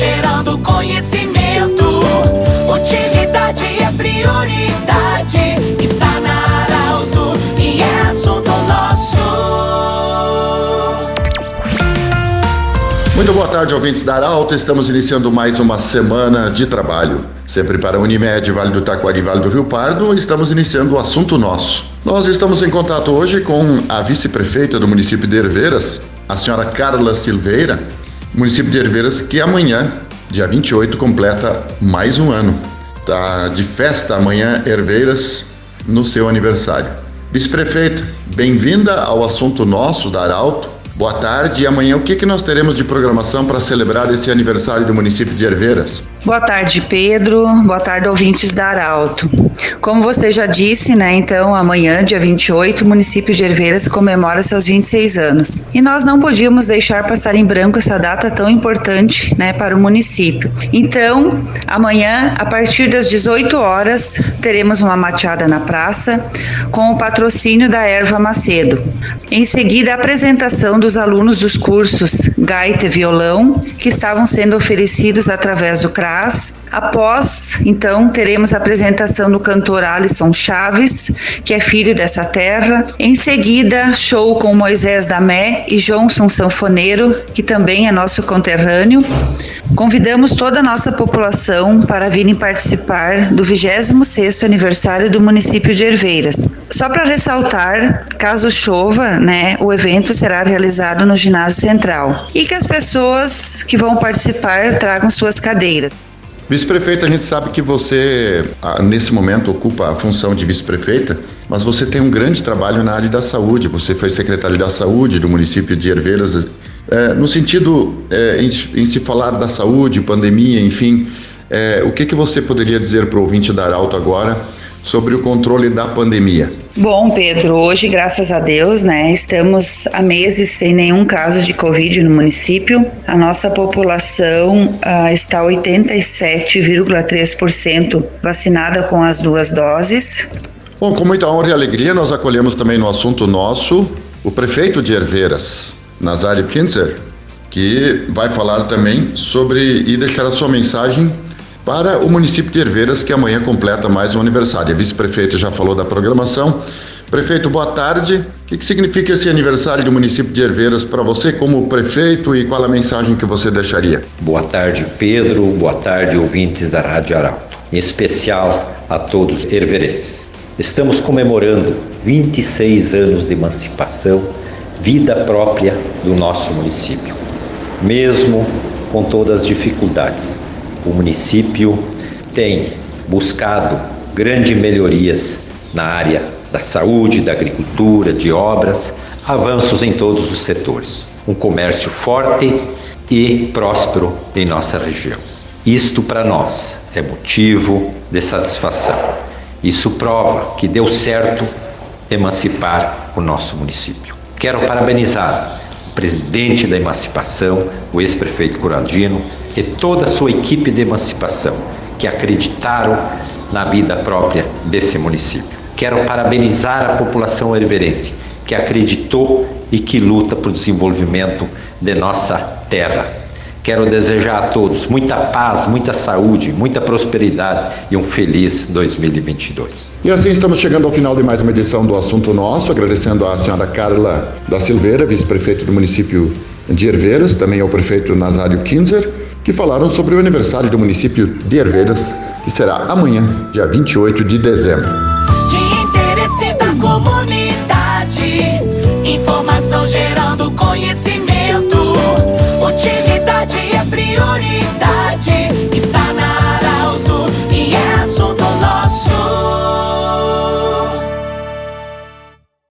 gerando conhecimento. Utilidade é prioridade, está na Arauto e é assunto nosso. Muito boa tarde, ouvintes da Arauto. Estamos iniciando mais uma semana de trabalho. Sempre para Unimed, Vale do Taquari, Vale do Rio Pardo, estamos iniciando o assunto nosso. Nós estamos em contato hoje com a vice-prefeita do município de Herveiras, a senhora Carla Silveira, município de Herveiras, que amanhã, dia 28, completa mais um ano. Tá de festa amanhã, Herveiras, no seu aniversário. Vice-prefeita, bem-vinda ao assunto nosso da Arauto. Boa tarde. E amanhã o que, que nós teremos de programação para celebrar esse aniversário do município de Herveiras? Boa tarde, Pedro. Boa tarde, ouvintes da Arauto. Como você já disse, né, então amanhã, dia 28, o município de Herveiras comemora seus 26 anos. E nós não podíamos deixar passar em branco essa data tão importante, né, para o município. Então, amanhã, a partir das 18 horas, teremos uma mateada na praça com o patrocínio da Erva Macedo. Em seguida, a apresentação dos alunos dos cursos Gaita e Violão, que estavam sendo oferecidos através do CRA Após, então, teremos a apresentação do cantor Alisson Chaves, que é filho dessa terra. Em seguida, show com Moisés Damé e Johnson Sanfoneiro, que também é nosso conterrâneo. Convidamos toda a nossa população para virem participar do 26º aniversário do município de Herveiras. Só para ressaltar, caso chova, né, o evento será realizado no ginásio central e que as pessoas que vão participar tragam suas cadeiras. Vice-prefeita, a gente sabe que você, ah, nesse momento, ocupa a função de vice-prefeita, mas você tem um grande trabalho na área da saúde. Você foi secretário da saúde do município de Herveiras. É, no sentido, é, em, em, se falar da saúde, pandemia, enfim, é, o que, que você poderia dizer para o ouvinte da agora sobre o controle da pandemia? Bom, Pedro, hoje, graças a Deus, né, estamos há meses sem nenhum caso de Covid no município. A nossa população ah, está 87,3% vacinada com as duas doses. Bom, com muita honra e alegria, nós acolhemos também no assunto nosso o prefeito de Herveiras, Nazário Kinzer, que vai falar também sobre e deixar a sua mensagem para o município de Herveiras, que amanhã completa mais um aniversário. A vice-prefeita já falou da programação. Prefeito, boa tarde. O que, que significa esse aniversário do município de Herveiras para você como prefeito e qual a mensagem que você deixaria? Boa tarde, Pedro. Boa tarde, ouvintes da Rádio Arauto. Em especial a todos herverenses. Estamos comemorando 26 anos de emancipação, vida própria do nosso município. Mesmo com todas as dificuldades, o município tem buscado grandes melhorias na área da saúde, da agricultura, de obras, avanços em todos os setores. Um comércio forte e próspero em nossa região. Isto para nós é motivo de satisfação. Isso prova que deu certo emancipar o nosso município. Quero parabenizar presidente da emancipação, o ex-prefeito Curadino, e toda a sua equipe de emancipação que acreditaram na vida própria desse município. Quero parabenizar a população herverense que acreditou e que luta por desenvolvimento de nossa terra. Quero desejar a todos muita paz, muita saúde, muita prosperidade e um feliz 2022. E assim estamos chegando ao final de mais uma edição do Assunto Nosso, agradecendo à senhora Carla da Silveira, vice-prefeito do município de Herveiras, também ao prefeito Nazário Kinzer, que falaram sobre o aniversário do município de Herveiras, que será amanhã, dia 28 de dezembro. De interesse da comunidade, informação gerando conhecimento, priori